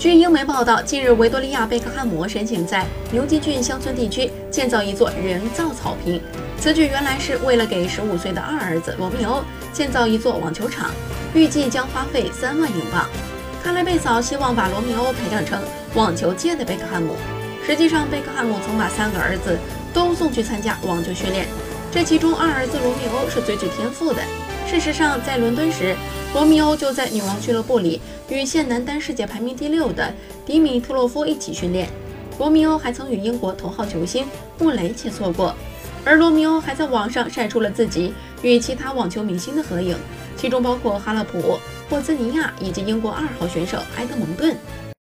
据英媒报道，近日维多利亚·贝克汉姆申请在牛津郡乡村地区建造一座人造草坪。此举原来是为了给15岁的二儿子罗密欧建造一座网球场，预计将花费三万英镑。看来贝嫂希望把罗密欧培养成网球界的贝克汉姆。实际上，贝克汉姆曾把三个儿子都送去参加网球训练，这其中二儿子罗密欧是最具天赋的。事实上，在伦敦时，罗密欧就在女王俱乐部里与现男单世界排名第六的迪米特洛夫一起训练。罗密欧还曾与英国头号球星穆雷切磋过，而罗密欧还在网上晒出了自己与其他网球明星的合影，其中包括哈勒普、霍兹尼亚以及英国二号选手埃德蒙顿。